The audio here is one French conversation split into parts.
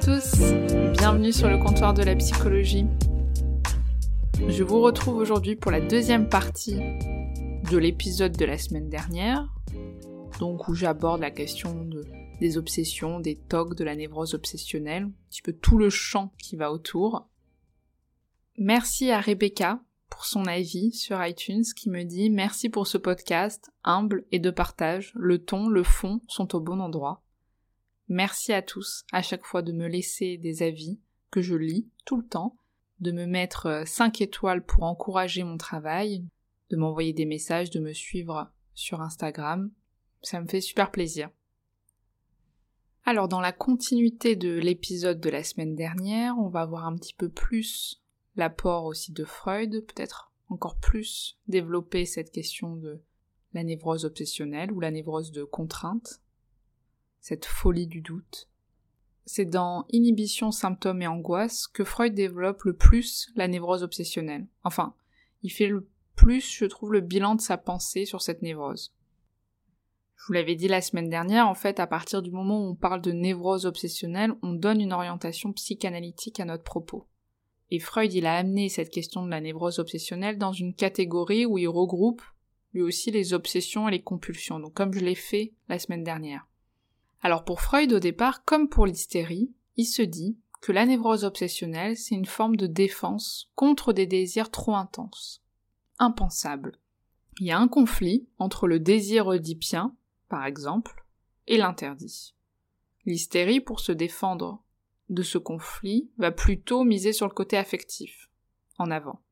Tous, bienvenue sur le comptoir de la psychologie. Je vous retrouve aujourd'hui pour la deuxième partie de l'épisode de la semaine dernière, donc où j'aborde la question de, des obsessions, des tocs, de la névrose obsessionnelle, un petit peu tout le champ qui va autour. Merci à Rebecca pour son avis sur iTunes qui me dit merci pour ce podcast, humble et de partage, le ton, le fond sont au bon endroit. Merci à tous à chaque fois de me laisser des avis que je lis tout le temps, de me mettre 5 étoiles pour encourager mon travail, de m'envoyer des messages, de me suivre sur Instagram. Ça me fait super plaisir. Alors dans la continuité de l'épisode de la semaine dernière, on va voir un petit peu plus l'apport aussi de Freud, peut-être encore plus développer cette question de la névrose obsessionnelle ou la névrose de contrainte, cette folie du doute. C'est dans Inhibition, symptômes et angoisse que Freud développe le plus la névrose obsessionnelle. Enfin, il fait le plus, je trouve, le bilan de sa pensée sur cette névrose. Je vous l'avais dit la semaine dernière, en fait, à partir du moment où on parle de névrose obsessionnelle, on donne une orientation psychanalytique à notre propos. Et Freud, il a amené cette question de la névrose obsessionnelle dans une catégorie où il regroupe lui aussi les obsessions et les compulsions, donc comme je l'ai fait la semaine dernière. Alors pour Freud au départ, comme pour l'hystérie, il se dit que la névrose obsessionnelle, c'est une forme de défense contre des désirs trop intenses, impensables. Il y a un conflit entre le désir oedipien, par exemple, et l'interdit. L'hystérie, pour se défendre de ce conflit, va plutôt miser sur le côté affectif, en avant.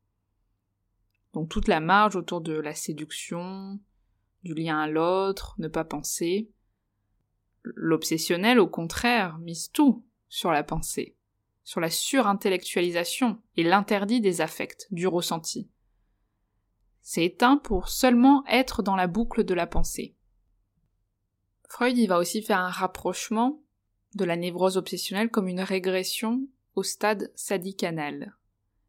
Donc toute la marge autour de la séduction, du lien à l'autre, ne pas penser, L'obsessionnel, au contraire, mise tout sur la pensée, sur la surintellectualisation et l'interdit des affects, du ressenti. C'est éteint pour seulement être dans la boucle de la pensée. Freud y va aussi faire un rapprochement de la névrose obsessionnelle comme une régression au stade sadique-anal.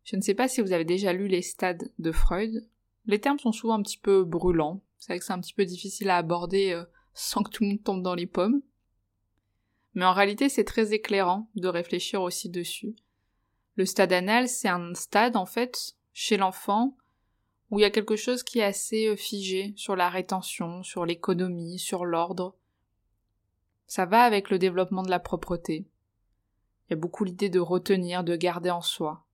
Je ne sais pas si vous avez déjà lu les stades de Freud. Les termes sont souvent un petit peu brûlants. C'est vrai que c'est un petit peu difficile à aborder euh, sans que tout le monde tombe dans les pommes. Mais en réalité, c'est très éclairant de réfléchir aussi dessus. Le stade anal, c'est un stade, en fait, chez l'enfant, où il y a quelque chose qui est assez euh, figé sur la rétention, sur l'économie, sur l'ordre. Ça va avec le développement de la propreté. Il y a beaucoup l'idée de retenir, de garder en soi.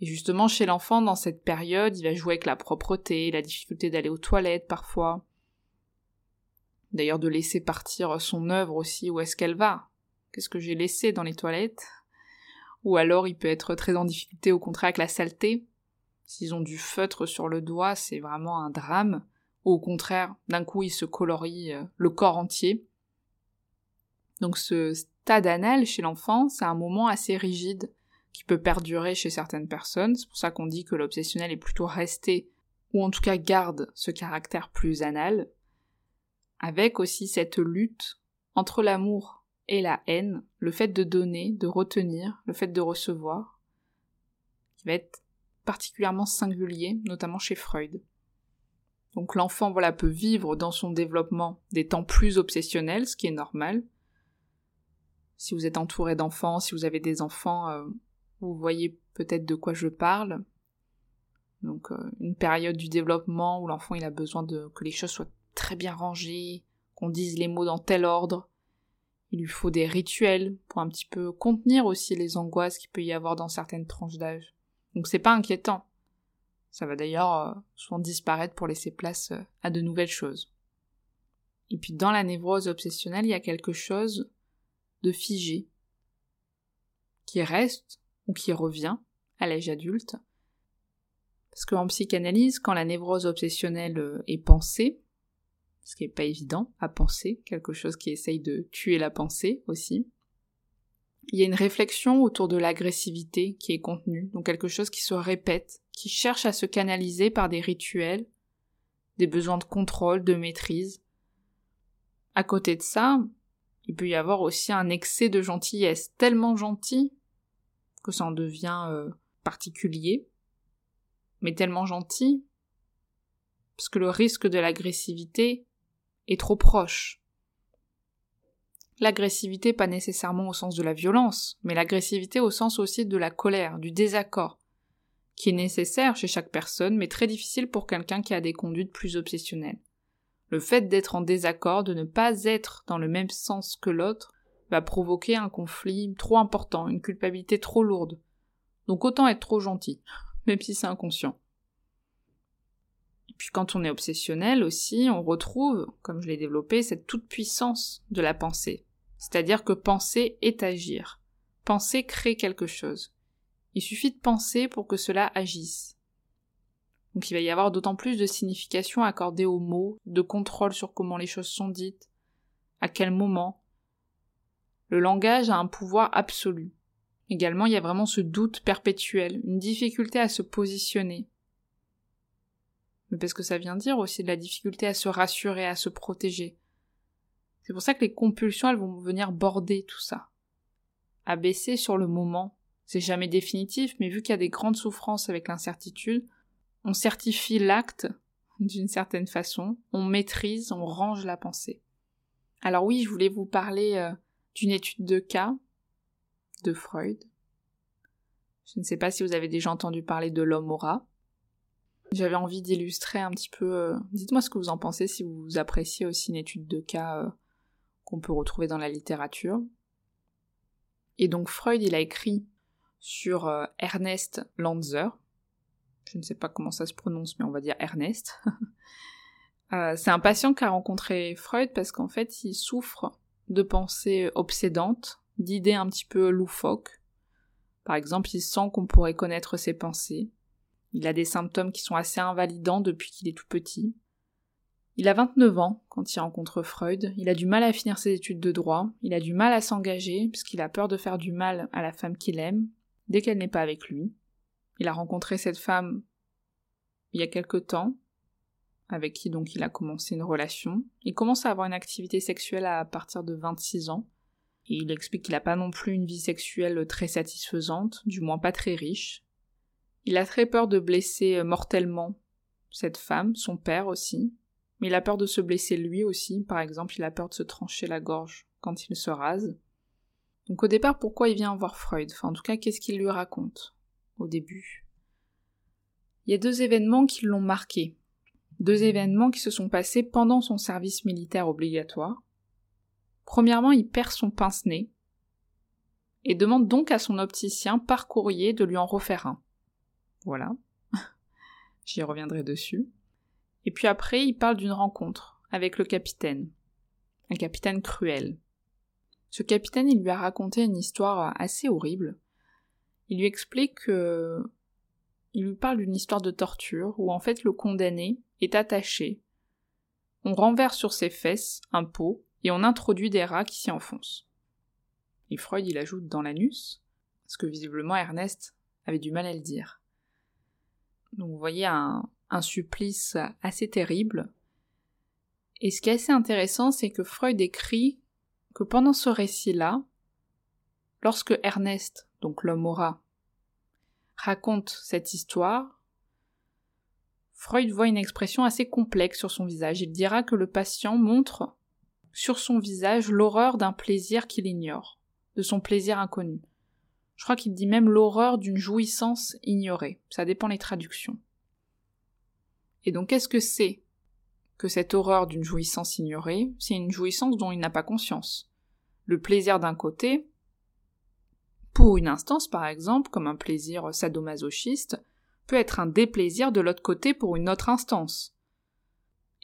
Et justement, chez l'enfant, dans cette période, il va jouer avec la propreté, la difficulté d'aller aux toilettes parfois, D'ailleurs, de laisser partir son œuvre aussi, où est-ce qu'elle va? Qu'est-ce que j'ai laissé dans les toilettes? Ou alors il peut être très en difficulté au contraire avec la saleté. S'ils ont du feutre sur le doigt, c'est vraiment un drame. Ou au contraire, d'un coup, il se colorie euh, le corps entier. Donc ce stade anal chez l'enfant, c'est un moment assez rigide qui peut perdurer chez certaines personnes. C'est pour ça qu'on dit que l'obsessionnel est plutôt resté, ou en tout cas garde ce caractère plus anal avec aussi cette lutte entre l'amour et la haine, le fait de donner, de retenir, le fait de recevoir, qui va être particulièrement singulier, notamment chez Freud. Donc l'enfant voilà peut vivre dans son développement des temps plus obsessionnels, ce qui est normal. Si vous êtes entouré d'enfants, si vous avez des enfants, euh, vous voyez peut-être de quoi je parle. Donc euh, une période du développement où l'enfant il a besoin de que les choses soient très bien rangé, qu'on dise les mots dans tel ordre. Il lui faut des rituels pour un petit peu contenir aussi les angoisses qu'il peut y avoir dans certaines tranches d'âge. Donc c'est pas inquiétant. Ça va d'ailleurs euh, souvent disparaître pour laisser place euh, à de nouvelles choses. Et puis dans la névrose obsessionnelle, il y a quelque chose de figé, qui reste ou qui revient à l'âge adulte. Parce qu'en psychanalyse, quand la névrose obsessionnelle euh, est pensée, ce qui n'est pas évident à penser, quelque chose qui essaye de tuer la pensée aussi, il y a une réflexion autour de l'agressivité qui est contenue, donc quelque chose qui se répète, qui cherche à se canaliser par des rituels, des besoins de contrôle, de maîtrise. À côté de ça, il peut y avoir aussi un excès de gentillesse, tellement gentil que ça en devient euh, particulier, mais tellement gentil, parce que le risque de l'agressivité est trop proche. L'agressivité pas nécessairement au sens de la violence, mais l'agressivité au sens aussi de la colère, du désaccord, qui est nécessaire chez chaque personne, mais très difficile pour quelqu'un qui a des conduites plus obsessionnelles. Le fait d'être en désaccord, de ne pas être dans le même sens que l'autre, va provoquer un conflit trop important, une culpabilité trop lourde. Donc autant être trop gentil, même si c'est inconscient. Puis quand on est obsessionnel aussi, on retrouve, comme je l'ai développé, cette toute puissance de la pensée. C'est-à-dire que penser est agir. Penser crée quelque chose. Il suffit de penser pour que cela agisse. Donc il va y avoir d'autant plus de signification accordée aux mots, de contrôle sur comment les choses sont dites, à quel moment. Le langage a un pouvoir absolu. Également, il y a vraiment ce doute perpétuel, une difficulté à se positionner. Mais parce que ça vient dire aussi de la difficulté à se rassurer, à se protéger. C'est pour ça que les compulsions, elles vont venir border tout ça. Abaisser sur le moment, c'est jamais définitif, mais vu qu'il y a des grandes souffrances avec l'incertitude, on certifie l'acte d'une certaine façon, on maîtrise, on range la pensée. Alors oui, je voulais vous parler euh, d'une étude de cas de Freud. Je ne sais pas si vous avez déjà entendu parler de l'homme aura. J'avais envie d'illustrer un petit peu. Euh, dites-moi ce que vous en pensez si vous appréciez aussi une étude de cas euh, qu'on peut retrouver dans la littérature. Et donc Freud, il a écrit sur Ernest Lanzer, je ne sais pas comment ça se prononce, mais on va dire Ernest. Euh, c'est un patient qui a rencontré Freud parce qu'en fait, il souffre de pensées obsédantes, d'idées un petit peu loufoques. Par exemple, il sent qu'on pourrait connaître ses pensées. Il a des symptômes qui sont assez invalidants depuis qu'il est tout petit. Il a 29 ans quand il rencontre Freud. Il a du mal à finir ses études de droit. Il a du mal à s'engager puisqu'il a peur de faire du mal à la femme qu'il aime dès qu'elle n'est pas avec lui. Il a rencontré cette femme il y a quelque temps, avec qui donc il a commencé une relation. Il commence à avoir une activité sexuelle à partir de 26 ans. Et il explique qu'il n'a pas non plus une vie sexuelle très satisfaisante, du moins pas très riche. Il a très peur de blesser mortellement cette femme, son père aussi. Mais il a peur de se blesser lui aussi, par exemple, il a peur de se trancher la gorge quand il se rase. Donc au départ, pourquoi il vient voir Freud? Enfin, en tout cas, qu'est-ce qu'il lui raconte au début? Il y a deux événements qui l'ont marqué. Deux événements qui se sont passés pendant son service militaire obligatoire. Premièrement, il perd son pince-nez et demande donc à son opticien par courrier de lui en refaire un. Voilà. J'y reviendrai dessus. Et puis après, il parle d'une rencontre avec le capitaine. Un capitaine cruel. Ce capitaine, il lui a raconté une histoire assez horrible il lui explique que il lui parle d'une histoire de torture où en fait le condamné est attaché. On renverse sur ses fesses un pot et on introduit des rats qui s'y enfoncent. Et Freud il ajoute dans l'anus, parce que visiblement Ernest avait du mal à le dire. Donc vous voyez un, supplice assez terrible. Et ce qui est assez intéressant, c'est que Freud écrit que pendant ce récit-là, lorsque Ernest, donc l'homme aura, raconte cette histoire, Freud voit une expression assez complexe sur son visage. Il dira que le patient montre sur son visage l'horreur d'un plaisir qu'il ignore, de son plaisir inconnu. Je crois qu'il dit même l'horreur d'une jouissance ignorée. Ça dépend des traductions. Et donc qu'est-ce que c'est que cette horreur d'une jouissance ignorée? C'est une jouissance dont il n'a pas conscience. Le plaisir d'un côté, pour une instance, par exemple, comme un plaisir sadomasochiste, peut être un déplaisir de l'autre côté pour une autre instance.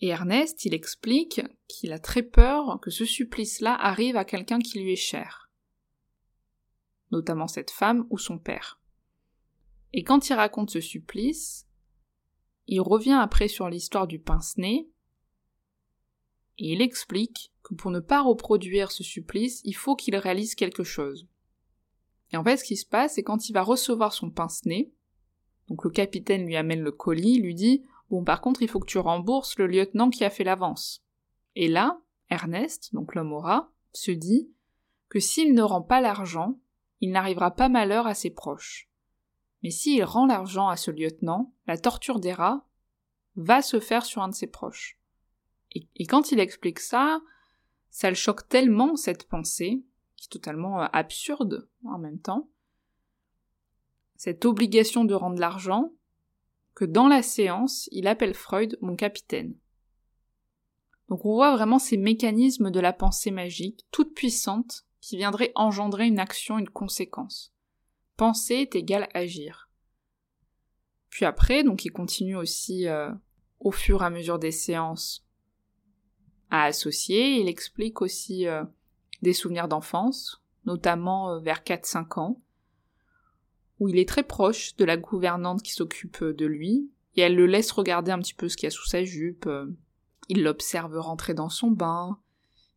Et Ernest, il explique qu'il a très peur que ce supplice-là arrive à quelqu'un qui lui est cher. Notamment cette femme ou son père. Et quand il raconte ce supplice, il revient après sur l'histoire du pince-nez, et il explique que pour ne pas reproduire ce supplice, il faut qu'il réalise quelque chose. Et en fait, ce qui se passe, c'est quand il va recevoir son pince-nez, donc le capitaine lui amène le colis, lui dit Bon, par contre, il faut que tu rembourses le lieutenant qui a fait l'avance. Et là, Ernest, donc l'homme au rat, se dit que s'il ne rend pas l'argent, il n'arrivera pas malheur à ses proches. Mais s'il rend l'argent à ce lieutenant, la torture des rats va se faire sur un de ses proches. Et, quand il explique ça, ça le choque tellement cette pensée, qui est totalement euh, absurde en même temps, cette obligation de rendre l'argent, que dans la séance, il appelle Freud mon capitaine. Donc on voit vraiment ces mécanismes de la pensée magique, toute puissante, qui viendraient engendrer une action, une conséquence. Penser est égal agir. Puis après, donc il continue aussi euh, au fur et à mesure des séances à associer, il explique aussi euh, des souvenirs d'enfance, notamment euh, vers 4-5 ans, où il est très proche de la gouvernante qui s'occupe de lui, et elle le laisse regarder un petit peu ce qu'il y a sous sa jupe. Il l'observe rentrer dans son bain.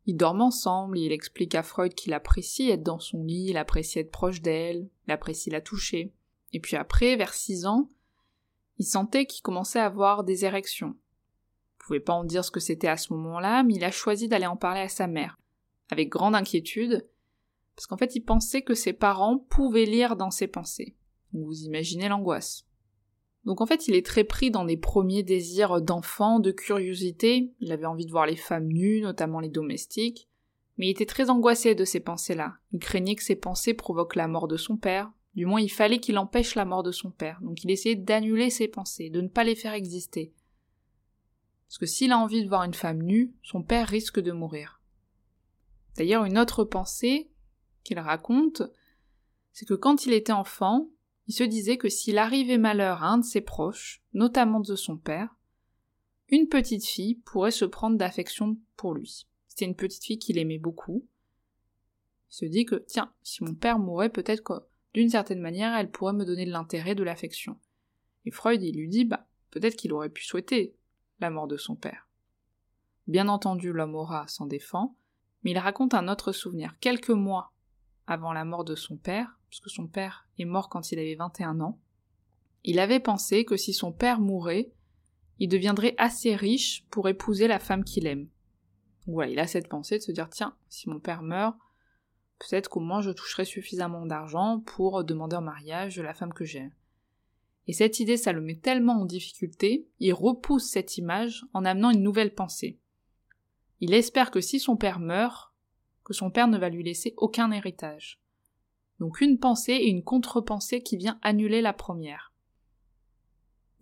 Ils dorment ensemble et il explique à Freud qu'il apprécie être dans son lit, il apprécie être proche d'elle, il apprécie la toucher. Et puis après, vers six ans, il sentait qu'il commençait à avoir des érections. Il pouvait pas en dire ce que c'était à ce moment-là, mais il a choisi d'aller en parler à sa mère, avec grande inquiétude, parce qu'en fait il pensait que ses parents pouvaient lire dans ses pensées. Vous imaginez l'angoisse. Donc en fait il est très pris dans des premiers désirs d'enfant, de curiosité, il avait envie de voir les femmes nues, notamment les domestiques, mais il était très angoissé de ces pensées-là. Il craignait que ces pensées provoquent la mort de son père, du moins il fallait qu'il empêche la mort de son père, donc il essayait d'annuler ses pensées, de ne pas les faire exister. Parce que s'il a envie de voir une femme nue, son père risque de mourir. D'ailleurs, une autre pensée qu'il raconte, c'est que quand il était enfant, il se disait que s'il arrivait malheur à un de ses proches, notamment de son père, une petite fille pourrait se prendre d'affection pour lui. C'était une petite fille qu'il aimait beaucoup. Il se dit que, tiens, si mon père mourait, peut-être que, d'une certaine manière, elle pourrait me donner de l'intérêt, de l'affection. Et Freud, il lui dit, bah, peut-être qu'il aurait pu souhaiter la mort de son père. Bien entendu, l'homme aura s'en défend, mais il raconte un autre souvenir. Quelques mois avant la mort de son père, puisque son père est mort quand il avait 21 ans, il avait pensé que si son père mourait, il deviendrait assez riche pour épouser la femme qu'il aime. voilà, il a cette pensée de se dire tiens, si mon père meurt, peut-être qu'au moins je toucherai suffisamment d'argent pour demander en mariage la femme que j'aime. Et cette idée, ça le met tellement en difficulté, il repousse cette image en amenant une nouvelle pensée. Il espère que si son père meurt, que son père ne va lui laisser aucun héritage. Donc une pensée et une contre-pensée qui vient annuler la première.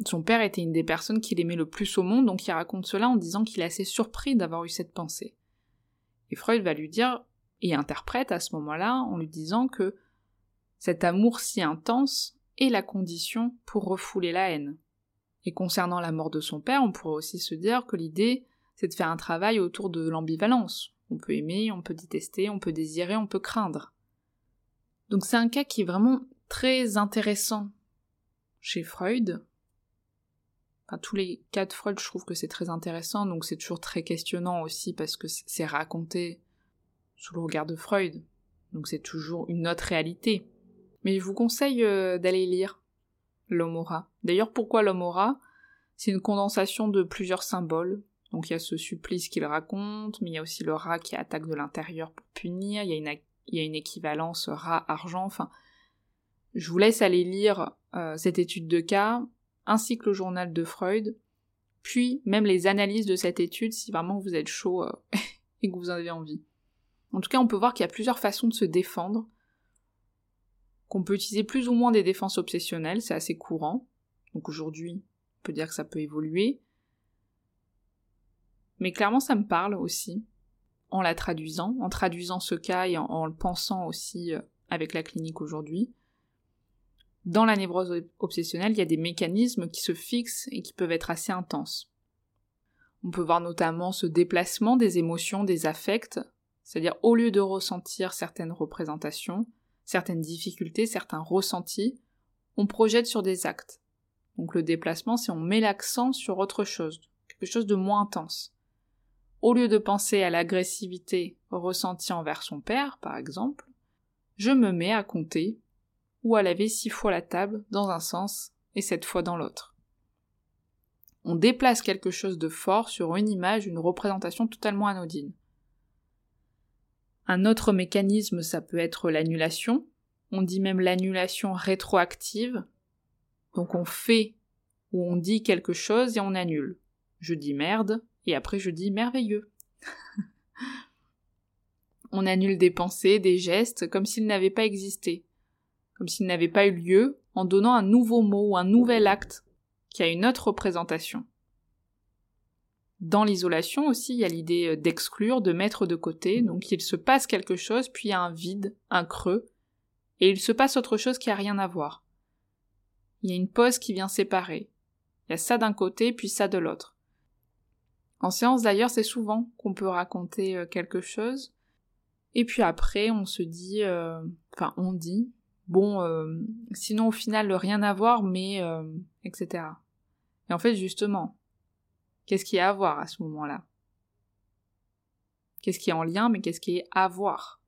Son père était une des personnes qu'il aimait le plus au monde, donc il raconte cela en disant qu'il est assez surpris d'avoir eu cette pensée. Et Freud va lui dire, et interprète à ce moment-là, en lui disant que cet amour si intense est la condition pour refouler la haine. Et concernant la mort de son père, on pourrait aussi se dire que l'idée, c'est de faire un travail autour de l'ambivalence, on peut aimer, on peut détester, on peut désirer, on peut craindre. Donc c'est un cas qui est vraiment très intéressant chez Freud. Enfin, tous les cas de Freud, je trouve que c'est très intéressant, donc c'est toujours très questionnant aussi parce que c'est raconté sous le regard de Freud. Donc c'est toujours une autre réalité. Mais je vous conseille euh, d'aller lire l'Homora. D'ailleurs, pourquoi l'Homora C'est une condensation de plusieurs symboles, donc il y a ce supplice qu'il raconte, mais il y a aussi le rat qui attaque de l'intérieur pour punir, il y a une, il y a une équivalence rat-argent, enfin... Je vous laisse aller lire euh, cette étude de cas, ainsi que le journal de Freud, puis même les analyses de cette étude si vraiment vous êtes chaud euh, et que vous en avez envie. En tout cas, on peut voir qu'il y a plusieurs façons de se défendre, qu'on peut utiliser plus ou moins des défenses obsessionnelles, c'est assez courant. Donc aujourd'hui, on peut dire que ça peut évoluer. Mais clairement, ça me parle aussi, en la traduisant, en traduisant ce cas et en, le pensant aussi euh, avec la clinique aujourd'hui. Dans la névrose obsessionnelle, il y a des mécanismes qui se fixent et qui peuvent être assez intenses. On peut voir notamment ce déplacement des émotions, des affects, c'est-à-dire au lieu de ressentir certaines représentations, certaines difficultés, certains ressentis, on projette sur des actes. Donc le déplacement, c'est on met l'accent sur autre chose, quelque chose de moins intense. Au lieu de penser à l'agressivité ressentie envers son père, par exemple, je me mets à compter ou à laver six fois la table dans un sens et sept fois dans l'autre. On déplace quelque chose de fort sur une image, une représentation totalement anodine. Un autre mécanisme, ça peut être l'annulation. On dit même l'annulation rétroactive. Donc on fait ou on dit quelque chose et on annule. Je dis merde et après je dis merveilleux. on annule des pensées, des gestes comme s'ils n'avaient pas existé, comme s'ils n'avaient pas eu lieu en donnant un nouveau mot ou un nouvel acte qui a une autre représentation. Dans l'isolation aussi, il y a l'idée euh, d'exclure, de mettre de côté, donc il se passe quelque chose, puis il y a un vide, un creux, et il se passe autre chose qui a rien à voir. Il y a une pause qui vient séparer. Il y a ça d'un côté, puis ça de l'autre. En séance d'ailleurs, c'est souvent qu'on peut raconter euh, quelque chose, et puis après on se dit, euh, enfin on dit, bon, sinon au final rien à voir, mais etc. Et en fait justement, Qu'est-ce qui est à voir à ce moment-là? Qu'est-ce qui est en lien, mais qu'est-ce qui est à voir?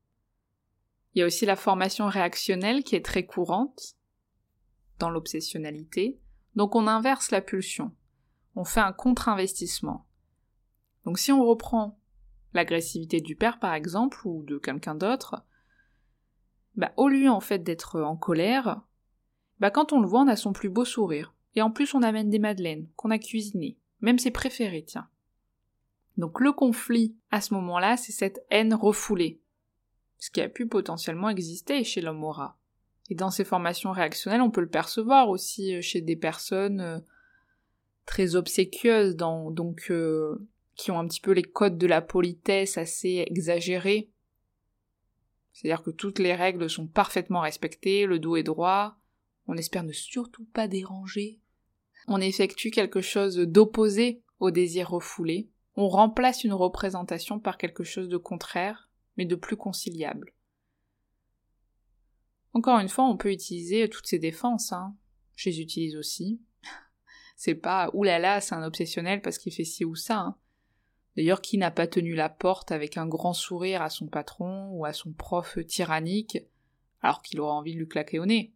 Il y a aussi la formation réactionnelle qui est très courante dans l'obsessionnalité. Donc on inverse la pulsion. On fait un contre-investissement. Donc si on reprend l'agressivité du père par exemple, ou de quelqu'un d'autre, bah, au lieu en fait d'être en colère, bah, quand on le voit on a son plus beau sourire. Et en plus on amène des madeleines qu'on a cuisinées même ses préférés, tiens. Donc le conflit, à ce moment-là, c'est cette haine refoulée, ce qui a pu potentiellement exister chez l'homme aura. Et dans ces formations réactionnelles, on peut le percevoir aussi euh, chez des personnes euh, très obséquieuses, donc euh, qui ont un petit peu les codes de la politesse assez exagérés. C'est-à-dire que toutes les règles sont parfaitement respectées, le dos est droit, on espère ne surtout pas déranger on effectue quelque chose d'opposé au désir refoulé, on remplace une représentation par quelque chose de contraire, mais de plus conciliable. Encore une fois, on peut utiliser toutes ces défenses, hein. Je les utilise aussi. c'est pas oulala, c'est un obsessionnel parce qu'il fait ci ou ça. Hein. D'ailleurs, qui n'a pas tenu la porte avec un grand sourire à son patron ou à son prof tyrannique alors qu'il aura envie de lui claquer au nez?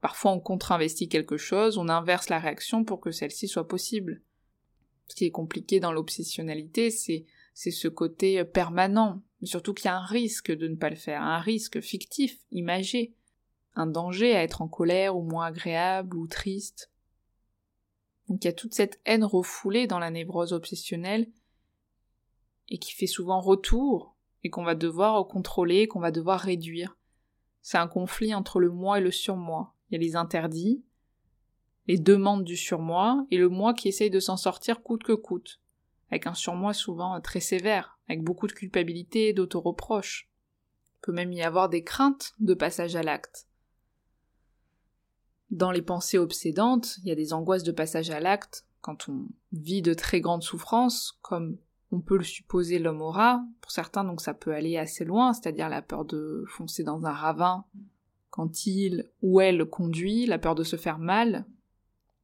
Parfois on contre-investit quelque chose, on inverse la réaction pour que celle-ci soit possible. Ce qui est compliqué dans l'obsessionnalité, c'est, c'est ce côté permanent, mais surtout qu'il y a un risque de ne pas le faire, un risque fictif, imagé, un danger à être en colère ou moins agréable ou triste. Donc il y a toute cette haine refoulée dans la névrose obsessionnelle et qui fait souvent retour et qu'on va devoir contrôler, qu'on va devoir réduire. C'est un conflit entre le moi et le surmoi. Il y a les interdits, les demandes du surmoi, et le moi qui essaye de s'en sortir coûte que coûte, avec un surmoi souvent très sévère, avec beaucoup de culpabilité et d'autoreproche. Il peut même y avoir des craintes de passage à l'acte. Dans les pensées obsédantes, il y a des angoisses de passage à l'acte quand on vit de très grandes souffrances, comme on peut le supposer l'homme aura. Pour certains, donc ça peut aller assez loin, c'est-à-dire la peur de foncer dans un ravin quand il ou elle conduit, la peur de se faire mal.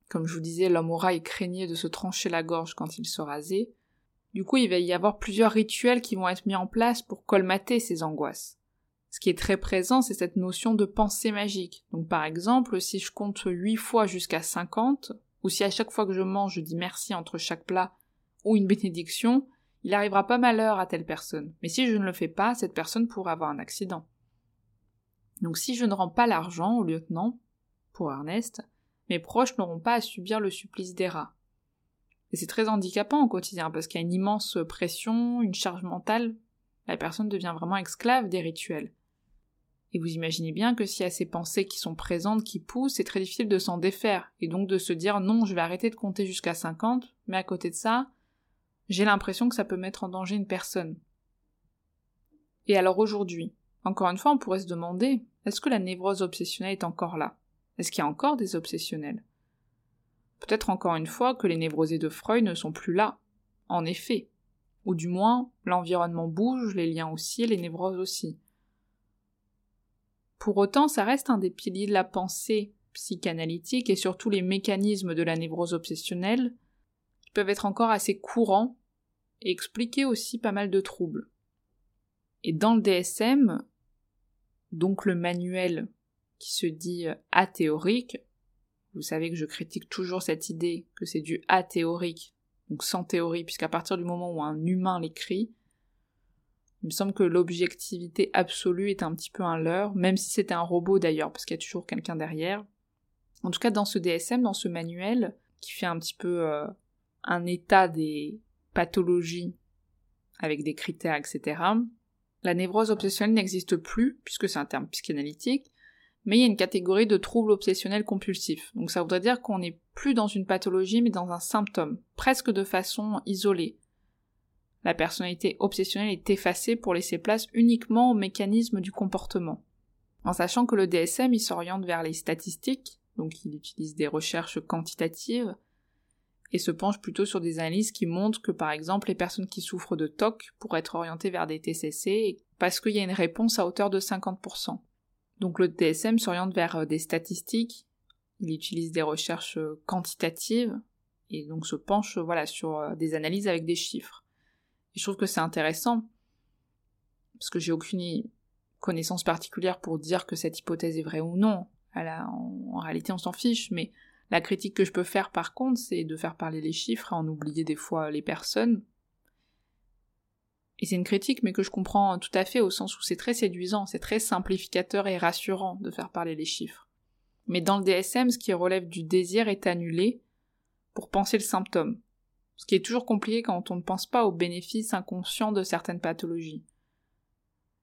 Comme je vous disais, l'homme aura il craignait de se trancher la gorge quand il se rasait. Du coup, il va y avoir plusieurs rituels qui vont être mis en place pour colmater ces angoisses. Ce qui est très présent, c'est cette notion de pensée magique. Donc par exemple, si je compte 8 fois jusqu'à 50, ou si à chaque fois que je mange je dis merci entre chaque plat, ou une bénédiction, il arrivera pas malheur à telle personne. Mais si je ne le fais pas, cette personne pourra avoir un accident. Donc si je ne rends pas l'argent au lieutenant, pour Ernest, mes proches n'auront pas à subir le supplice des rats. Et c'est très handicapant au quotidien parce qu'il y a une immense pression, une charge mentale. La personne devient vraiment esclave des rituels. Et vous imaginez bien que s'il y a ces pensées qui sont présentes, qui poussent, c'est très difficile de s'en défaire, et donc de se dire non, je vais arrêter de compter jusqu'à 50, mais à côté de ça, j'ai l'impression que ça peut mettre en danger une personne. Et alors aujourd'hui, encore une fois, on pourrait se demander, est-ce que la névrose obsessionnelle est encore là? Est-ce qu'il y a encore des obsessionnels? Peut-être encore une fois que les névrosés de Freud ne sont plus là. En effet. Ou du moins, l'environnement bouge, les liens aussi, les névroses aussi. Pour autant, ça reste un des piliers de la pensée psychanalytique et surtout les mécanismes de la névrose obsessionnelle peuvent être encore assez courants et expliquer aussi pas mal de troubles. Et dans le DSM, donc le manuel qui se dit athéorique, vous savez que je critique toujours cette idée que c'est du athéorique, donc sans théorie, puisqu'à partir du moment où un humain l'écrit, il me semble que l'objectivité absolue est un petit peu un leurre, même si c'était un robot d'ailleurs, parce qu'il y a toujours quelqu'un derrière. En tout cas, dans ce DSM, dans ce manuel, qui fait un petit peu euh, un état des pathologies avec des critères, etc., la névrose obsessionnelle n'existe plus, puisque c'est un terme psychanalytique, mais il y a une catégorie de troubles obsessionnels compulsifs. Donc ça voudrait dire qu'on n'est plus dans une pathologie, mais dans un symptôme, presque de façon isolée. La personnalité obsessionnelle est effacée pour laisser place uniquement au mécanisme du comportement. En sachant que le DSM, il s'oriente vers les statistiques, donc il utilise des recherches quantitatives, et se penche plutôt sur des analyses qui montrent que par exemple les personnes qui souffrent de TOC pourraient être orientées vers des TCC parce qu'il y a une réponse à hauteur de 50%. Donc le DSM s'oriente vers euh, des statistiques, il utilise des recherches euh, quantitatives et donc se penche voilà sur euh, des analyses avec des chiffres. Et je trouve que c'est intéressant parce que j'ai aucune connaissance particulière pour dire que cette hypothèse est vraie ou non. en, réalité, on s'en fiche, mais la critique que je peux faire par contre, c'est de faire parler les chiffres et en oublier des fois les personnes et c'est une critique, mais que je comprends tout à fait au sens où c'est très séduisant, c'est très simplificateur et rassurant de faire parler les chiffres. Mais dans le DSM, ce qui relève du désir est annulé pour penser le symptôme. Ce qui est toujours compliqué quand on ne pense pas aux bénéfices inconscients de certaines pathologies.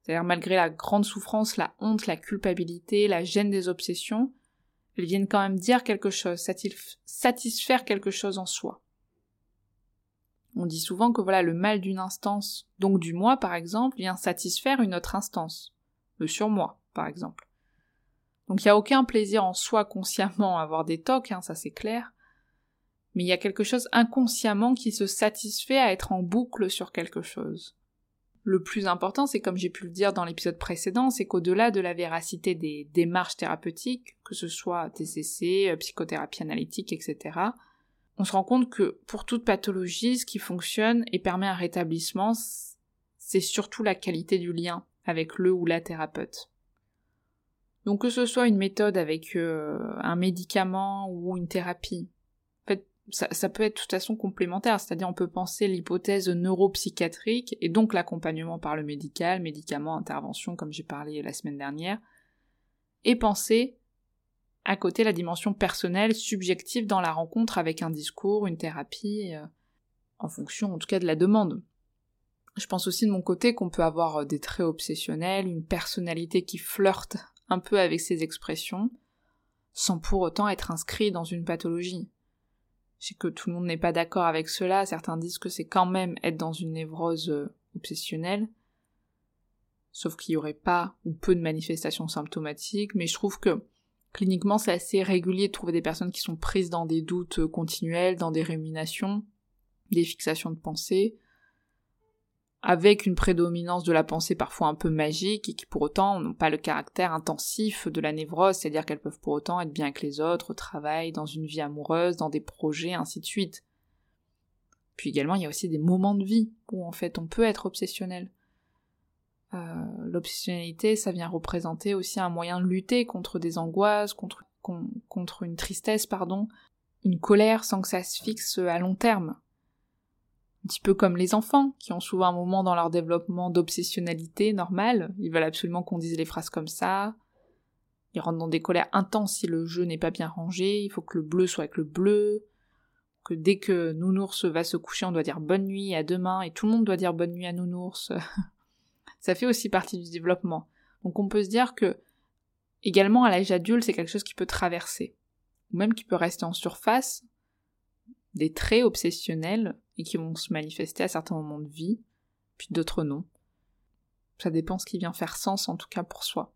C'est-à-dire malgré la grande souffrance, la honte, la culpabilité, la gêne des obsessions, elles viennent quand même dire quelque chose, satisfaire quelque chose en soi. On dit souvent que voilà, le mal d'une instance, donc du moi par exemple, vient satisfaire une autre instance, le surmoi par exemple. Donc il n'y a aucun plaisir en soi consciemment à avoir des tocs, hein, ça c'est clair, mais il y a quelque chose inconsciemment qui se satisfait à être en boucle sur quelque chose. Le plus important, c'est comme j'ai pu le dire dans l'épisode précédent, c'est qu'au-delà de la véracité des démarches thérapeutiques, que ce soit TCC, psychothérapie analytique, etc., on se rend compte que pour toute pathologie, ce qui fonctionne et permet un rétablissement, c'est surtout la qualité du lien avec le ou la thérapeute. Donc que ce soit une méthode avec euh, un médicament ou une thérapie, ça, peut être de toute façon complémentaire, c'est-à-dire on peut penser l'hypothèse neuropsychiatrique et donc l'accompagnement par le médical, médicament, intervention comme j'ai parlé la semaine dernière, et penser à côté la dimension personnelle, subjective dans la rencontre avec un discours, une thérapie, euh, en fonction en tout cas de la demande. Je pense aussi de mon côté qu'on peut avoir euh, des traits obsessionnels, une personnalité qui flirte un peu avec ses expressions, sans pour autant être inscrit dans une pathologie. Sais que tout le monde n'est pas d'accord avec cela, certains disent que c'est quand même être dans une névrose euh, obsessionnelle, sauf qu'il n'y aurait pas ou peu de manifestations symptomatiques, mais je trouve que Cliniquement, c'est assez régulier de trouver des personnes qui sont prises dans des doutes euh, continuels, dans des réminations, des fixations de pensée, avec une prédominance de la pensée parfois un peu magique et qui pour autant n'ont pas le caractère intensif de la névrose, c'est-à-dire qu'elles peuvent pour autant être bien avec les autres, au travail, dans une vie amoureuse, dans des projets, ainsi de suite. Puis également, il y a aussi des moments de vie où en fait on peut être obsessionnel. Euh, l'obsessionnalité, ça vient représenter aussi un moyen de lutter contre des angoisses, contre une tristesse, pardon, une colère sans que ça se fixe à long terme. Un petit peu comme les enfants, qui ont souvent un moment dans leur développement d'obsessionnalité normale, ils veulent absolument qu'on dise les phrases comme ça, ils rentrent dans des colères intenses si le jeu n'est pas bien rangé, il faut que le bleu soit avec le bleu, que dès que Nounours va se coucher, on doit dire bonne nuit à demain, et tout le monde doit dire bonne nuit à Nounours. ça fait aussi partie du développement. Donc on peut se dire que également à l'âge adulte, c'est quelque chose qui peut traverser, ou même qui peut rester en surface, des traits obsessionnels qui vont se manifester à certains moments de vie, puis d'autres non. Ça dépend ce qui vient faire sens en tout cas pour soi.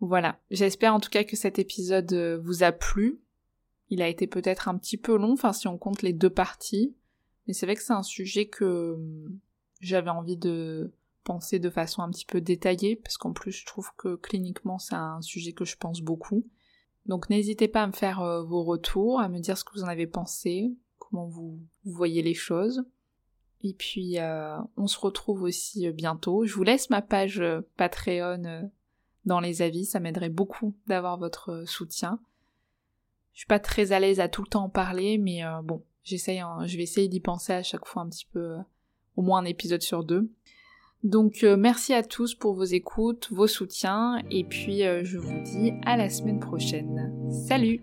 Voilà, j'espère en tout cas que cet épisode euh, vous a plu. Il a été peut-être un petit peu long, enfin si on compte les deux parties, mais c'est vrai que c'est un sujet que hum, j'avais envie de penser de façon un petit peu détaillée, parce qu'en plus je trouve que cliniquement c'est un sujet que je pense beaucoup. Donc n'hésitez pas à me faire euh, vos retours, à me dire ce que vous en avez pensé, comment vous, voyez les choses. Et puis euh, on se retrouve aussi euh, bientôt. Je vous laisse ma page Patreon dans les avis, ça m'aiderait beaucoup d'avoir votre soutien. Je suis pas très à l'aise à tout le temps en parler, mais bon, j'essaye, hein, je vais essayer d'y penser à chaque fois un petit peu, au moins un épisode sur deux. Donc euh, merci à tous pour vos écoutes, vos soutiens, et puis euh, je vous dis à la semaine prochaine. Salut